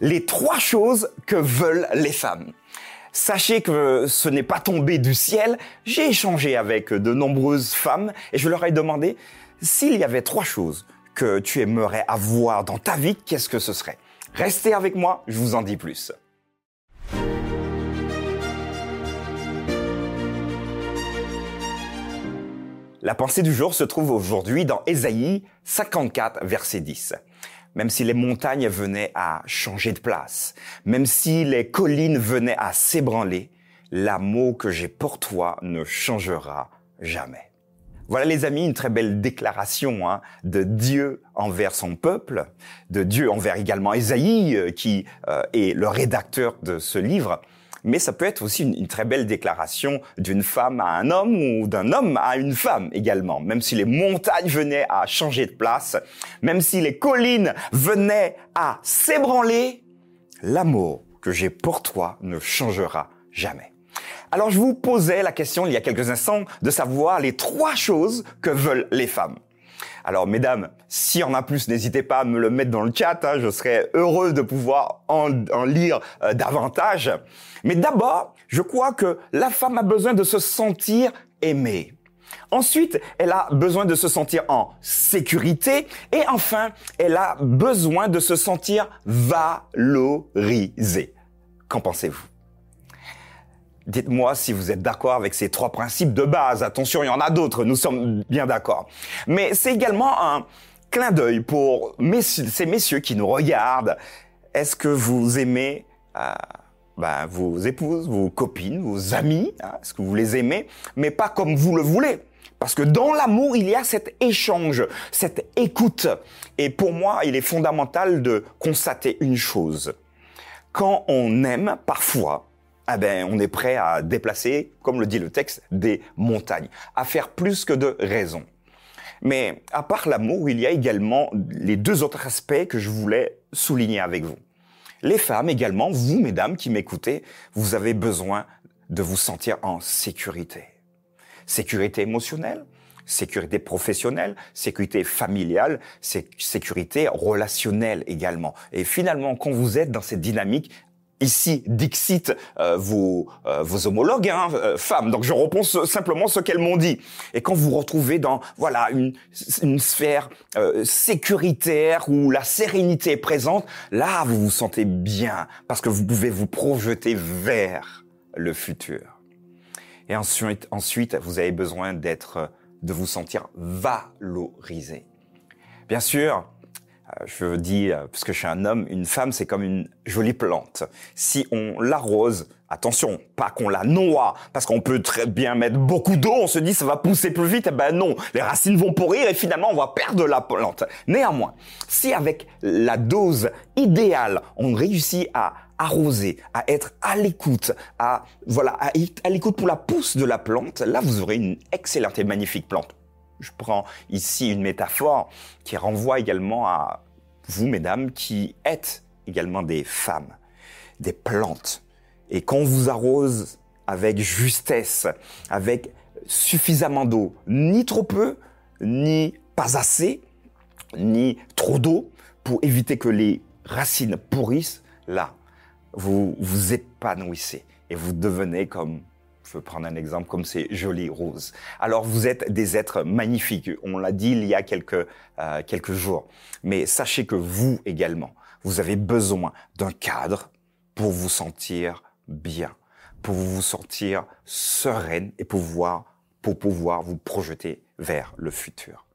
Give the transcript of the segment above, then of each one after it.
les trois choses que veulent les femmes. Sachez que ce n'est pas tombé du ciel. J'ai échangé avec de nombreuses femmes et je leur ai demandé s'il y avait trois choses que tu aimerais avoir dans ta vie, qu'est-ce que ce serait? Restez avec moi, je vous en dis plus. La pensée du jour se trouve aujourd'hui dans Ésaïe 54, verset 10 même si les montagnes venaient à changer de place, même si les collines venaient à s'ébranler, l'amour que j'ai pour toi ne changera jamais. Voilà les amis, une très belle déclaration hein, de Dieu envers son peuple, de Dieu envers également Ésaïe, euh, qui euh, est le rédacteur de ce livre mais ça peut être aussi une, très belle déclaration d'une femme à un homme ou d'un homme à une femme également. Même si les montagnes venaient à changer de place, même si les collines venaient à s'ébranler, l'amour que j'ai pour toi ne changera jamais. Alors je vous posais la question il y a quelques instants de savoir les trois choses que veulent les femmes. Alors, mesdames, s'il y en a plus, n'hésitez pas à me le mettre dans le chat. Hein, je serais heureux de pouvoir en, lire euh, davantage. Mais d'abord, je crois que la femme a besoin de se sentir aimée. Ensuite, elle a besoin de se sentir en sécurité. Et enfin, elle a besoin de se sentir valorisée. Qu'en pensez-vous? Dites-moi si vous êtes d'accord avec ces trois principes de base. Attention, il y en a d'autres, nous sommes bien d'accord. Mais c'est également un clin d'œil pour ces messieurs qui nous regardent. Est-ce que vous aimez euh, ben, vos épouses, vos copines, vos amis hein? Est-ce que vous les aimez Mais pas comme vous le voulez? Parce que dans l'amour, il y a cet échange, cette écoute. Et pour moi, il est fondamental de constater une chose. Quand on aime, parfois, ah ben, on est prêt à déplacer, comme le dit le texte, des montagnes, à faire plus que de raison. Mais à part l'amour, il y a également les deux autres aspects que je voulais souligner avec vous. Les femmes également, vous mesdames qui m'écoutez, vous avez besoin de vous sentir en sécurité. Sécurité émotionnelle, sécurité professionnelle, sécurité familiale, sécurité relationnelle également. Et finalement, quand vous êtes dans cette dynamique, ici Dixit euh, vos, euh, vos homologues hein, euh, femmes. Donc je reprends simplement ce qu'elles m'ont dit. Et quand vous retrouvez dans voilà une, une sphère sécuritaire où la sérénité est présente, là vous vous sentez bien parce que vous pouvez vous projeter vers le futur. Et ensuite, ensuite vous avez besoin d'être, de vous sentir valorisé. Bien sûr, euh, je dis, euh, parce que je suis un homme, une femme, c'est comme une jolie plante. Si on l'arrose, attention, pas qu'on la noie, parce qu'on peut très bien mettre beaucoup d'eau, on se dit ça va pousser plus vite, eh ben non, les racines vont pourrir et finalement on va perdre la plante. Néanmoins, si avec la dose idéale, on réussit à arroser, à être à l'écoute, à voilà, à, à l'écoute pour la pousse de la plante, là vous aurez une excellente et magnifique plante. Je prends ici une métaphore qui renvoie également à vous, mesdames, qui êtes également des femmes, des plantes. Et qu'on vous arrose avec justesse, avec suffisamment d'eau, ni trop peu, ni pas assez, ni trop d'eau, pour éviter que les racines pourrissent, là, vous vous épanouissez et vous devenez comme je veux prendre un exemple comme ces jolies roses. Alors vous êtes des êtres magnifiques, on l'a dit il y a quelques, euh, quelques jours. Mais sachez que vous également, vous avez besoin d'un cadre pour vous sentir bien, pour vous sentir sereine et pouvoir, pour pouvoir vous projeter vers le futur.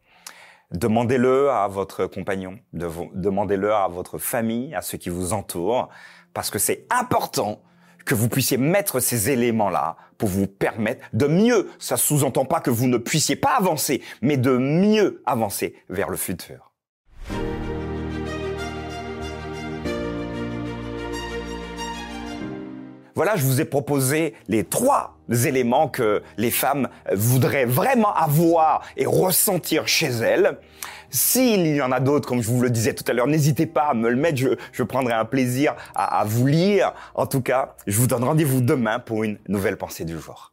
Demandez-le à votre compagnon, demandez-le à votre famille, à ceux qui vous entourent, parce que c'est important que vous puissiez mettre ces éléments-là pour vous permettre de mieux, ça sous-entend pas que vous ne puissiez pas avancer, mais de mieux avancer vers le futur. Voilà, je vous ai proposé les trois éléments que les femmes voudraient vraiment avoir et ressentir chez elles. S'il y en a d'autres, comme je vous le disais tout à l'heure, n'hésitez pas à me le mettre, je, prendrai un plaisir à, à vous lire. En tout cas, je vous donne rendez-vous demain pour une nouvelle pensée du jour.